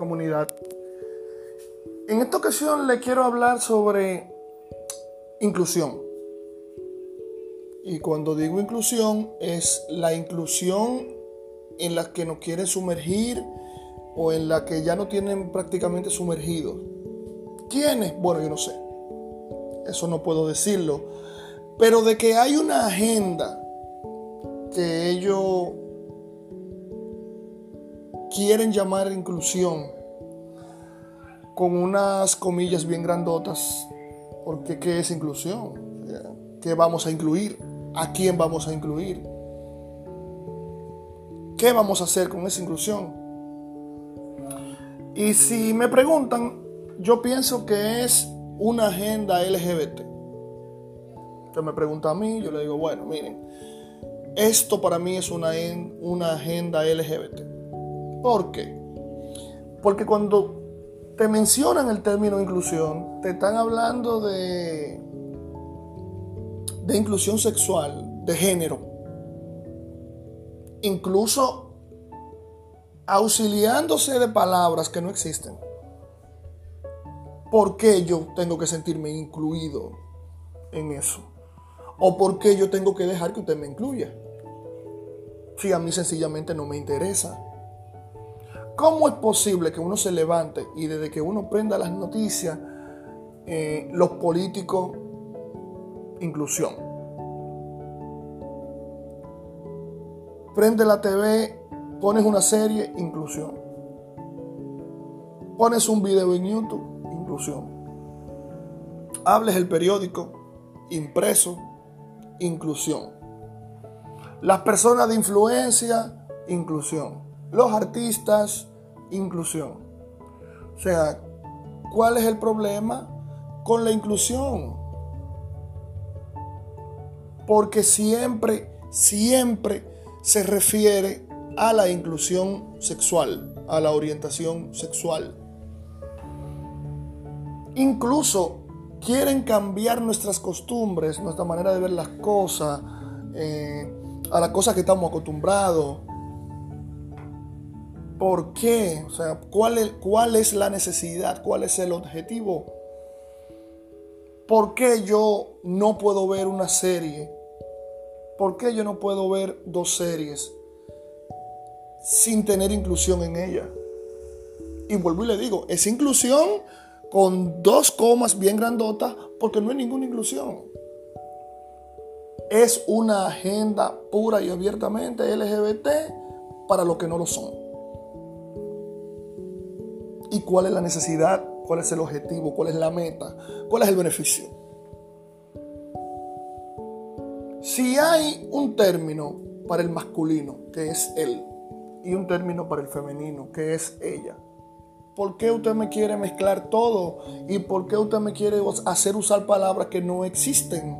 comunidad. En esta ocasión le quiero hablar sobre inclusión. Y cuando digo inclusión es la inclusión en la que nos quieren sumergir o en la que ya no tienen prácticamente sumergidos. ¿Quiénes? Bueno, yo no sé. Eso no puedo decirlo. Pero de que hay una agenda que ellos quieren llamar inclusión con unas comillas bien grandotas, porque ¿qué es inclusión? ¿Qué vamos a incluir? ¿A quién vamos a incluir? ¿Qué vamos a hacer con esa inclusión? Y si me preguntan, yo pienso que es una agenda LGBT. Usted me pregunta a mí, yo le digo, bueno, miren, esto para mí es una, una agenda LGBT. ¿Por qué? Porque cuando te mencionan el término inclusión, te están hablando de, de inclusión sexual, de género. Incluso auxiliándose de palabras que no existen. ¿Por qué yo tengo que sentirme incluido en eso? ¿O por qué yo tengo que dejar que usted me incluya? Si a mí sencillamente no me interesa. ¿Cómo es posible que uno se levante y desde que uno prenda las noticias, eh, los políticos, inclusión? Prende la TV, pones una serie, inclusión. Pones un video en YouTube, inclusión. Hables el periódico, impreso, inclusión. Las personas de influencia, inclusión. Los artistas, inclusión. O sea, ¿cuál es el problema con la inclusión? Porque siempre, siempre se refiere a la inclusión sexual, a la orientación sexual. Incluso quieren cambiar nuestras costumbres, nuestra manera de ver las cosas, eh, a las cosas que estamos acostumbrados. ¿Por qué? O sea, ¿cuál es, ¿cuál es la necesidad? ¿Cuál es el objetivo? ¿Por qué yo no puedo ver una serie? ¿Por qué yo no puedo ver dos series sin tener inclusión en ella? Y vuelvo y le digo, es inclusión con dos comas bien grandotas porque no hay ninguna inclusión. Es una agenda pura y abiertamente LGBT para los que no lo son. ¿Y cuál es la necesidad? ¿Cuál es el objetivo? ¿Cuál es la meta? ¿Cuál es el beneficio? Si hay un término para el masculino, que es él, y un término para el femenino, que es ella, ¿Por qué usted me quiere mezclar todo? ¿Y por qué usted me quiere hacer usar palabras que no existen?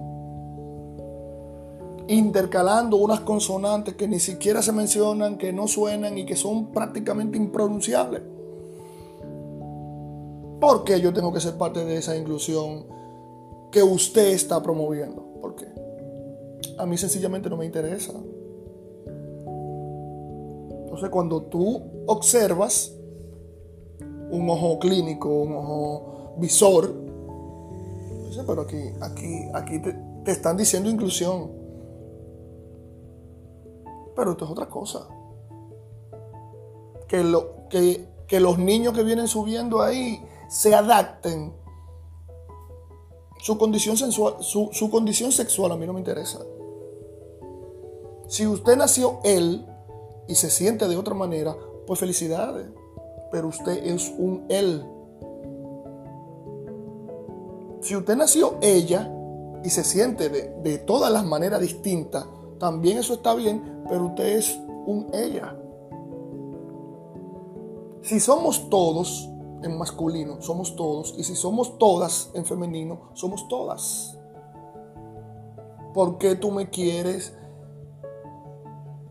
Intercalando unas consonantes que ni siquiera se mencionan, que no suenan y que son prácticamente impronunciables. ¿Por qué yo tengo que ser parte de esa inclusión que usted está promoviendo? ¿Por qué? A mí sencillamente no me interesa. Entonces cuando tú observas un ojo clínico, un ojo visor. Pero aquí, aquí, aquí te, están diciendo inclusión. Pero esto es otra cosa. Que, lo, que los niños que vienen subiendo ahí se adapten. Su condición, sensual, su, su condición sexual a mí no me interesa. Si usted nació él y se siente de otra manera, pues felicidades pero usted es un él. Si usted nació ella y se siente de, todas las maneras distintas, también eso está bien, pero usted es un ella. Si somos todos en masculino, somos todos, y si somos todas en femenino, somos todas. ¿Por qué tú me quieres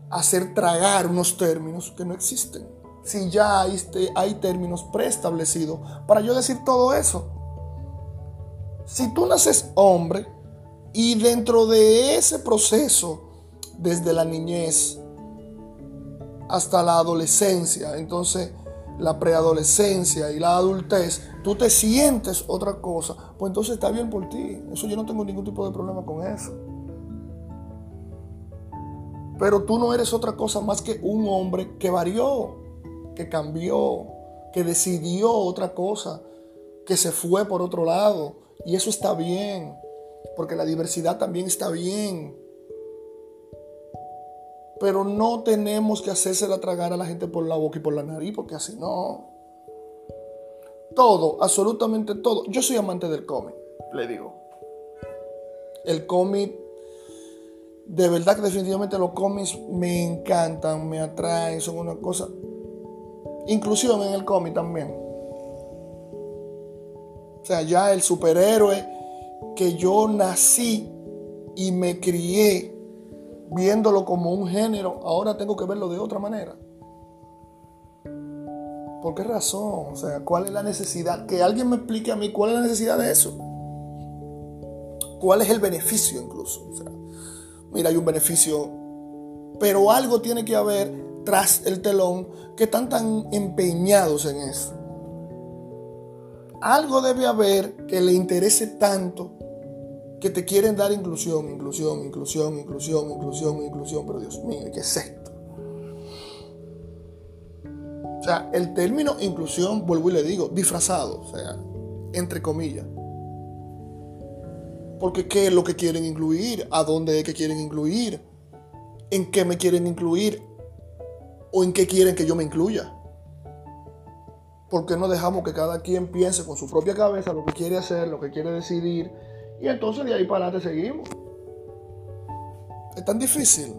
hacer tragar unos términos que no existen? si ya hay, hay términos preestablecidos para yo decir todo eso? Si tú naces hombre y dentro de ese proceso, desde la niñez hasta la adolescencia, entonces la preadolescencia y la adultez, tú te sientes otra cosa, pues entonces está bien por ti. Eso yo no tengo ningún tipo de problema con eso. Pero tú no eres otra cosa más que un hombre que varió, que cambió, que decidió otra cosa, que se fue por otro lado. Y eso está bien, porque la diversidad también está bien. Pero no tenemos que hacérsela tragar a la gente por la boca y por la nariz, porque así no. Todo, absolutamente todo. Yo soy amante del cómic, le digo. El cómic, de verdad que definitivamente los cómics me encantan, me atraen, son una cosa. Inclusión en el cómic también. O sea, ya el superhéroe que yo nací y me crié viéndolo como un género, ahora tengo que verlo de otra manera. ¿Por qué razón? O sea, ¿cuál es la necesidad? Que alguien me explique a mí cuál es la necesidad de eso. ¿Cuál es el beneficio incluso? Mira, hay un beneficio, pero algo tiene que haber tras el telón que están tan empeñados en eso. Algo debe haber que le interese tanto que te quieren dar inclusión, inclusión, inclusión, inclusión, inclusión, inclusión, pero Dios mío, ¿qué es esto? O sea, el término inclusión, vuelvo y le digo, disfrazado, o sea, entre comillas. Porque ¿qué es lo que quieren incluir? ¿A dónde es que quieren incluir? ¿En qué me quieren incluir? ¿O en qué quieren que yo me incluya? ¿Por qué no dejamos que cada quien piense con su propia cabeza lo que quiere hacer, lo que quiere decidir? Y entonces de ahí para adelante seguimos. Es tan difícil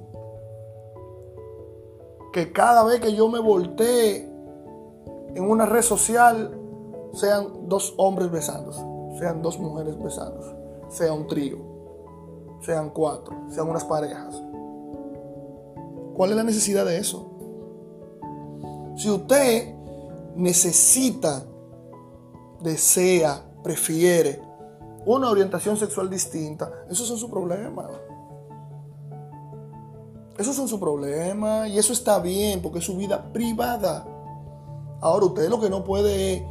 que cada vez que yo me voltee en una red social sean dos hombres besándose, sean dos mujeres besándose, sea un trío, sean cuatro, sean unas parejas. ¿Cuál es la necesidad de eso? Si usted necesita, desea, prefiere una orientación sexual distinta, esos son su problema. Esos son su problema y eso está bien porque es su vida privada. Ahora usted lo que no puede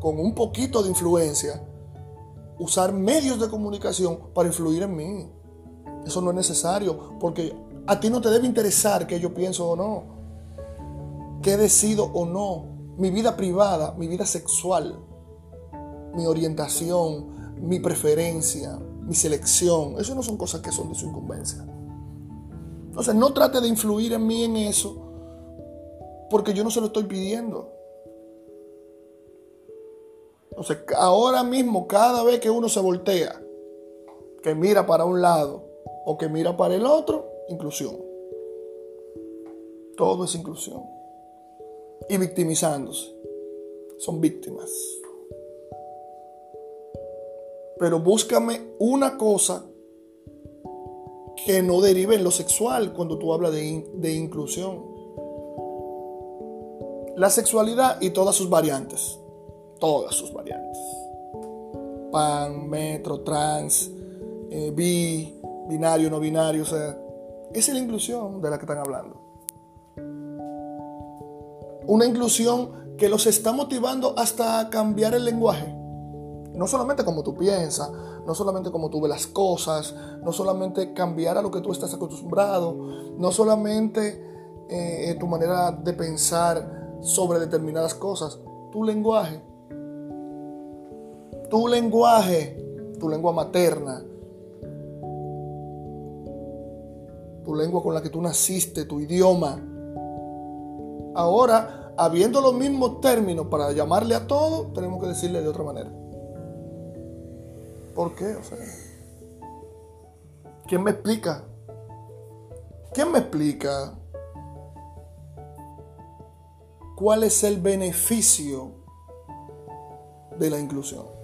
con un poquito de influencia, usar medios de comunicación para influir en mí. Eso no es necesario porque a ti no te debe interesar que yo pienso o no, que decido o no, mi vida privada, mi vida sexual, mi orientación, mi preferencia, mi selección. Eso no son cosas que son de su incumbencia. Entonces no trate de influir en mí en eso porque yo no se lo estoy pidiendo. Entonces ahora mismo cada vez que uno se voltea, que mira para un lado o que mira para el otro, inclusión. Todo es inclusión. Y victimizándose. Son víctimas. Pero búscame una cosa que no derive en lo sexual cuando tú hablas de, inclusión. La sexualidad y todas sus variantes. Todas sus variantes. Pan, metro, trans, eh, bi, binario, no binario. O sea, esa es la inclusión de la que están hablando. Una inclusión que los está motivando hasta cambiar el lenguaje. No solamente como tú piensas, no solamente como tú ves las cosas, no solamente cambiar a lo que tú estás acostumbrado, no solamente eh, tu manera de pensar sobre determinadas cosas, tu lenguaje. Tu lenguaje, tu lengua materna, tu lengua con la que tú naciste, tu idioma. Ahora, habiendo los mismos términos para llamarle a todo, tenemos que decirle de otra manera. ¿Por qué? ¿quién me explica? ¿Quién me explica cuál es el beneficio de la inclusión?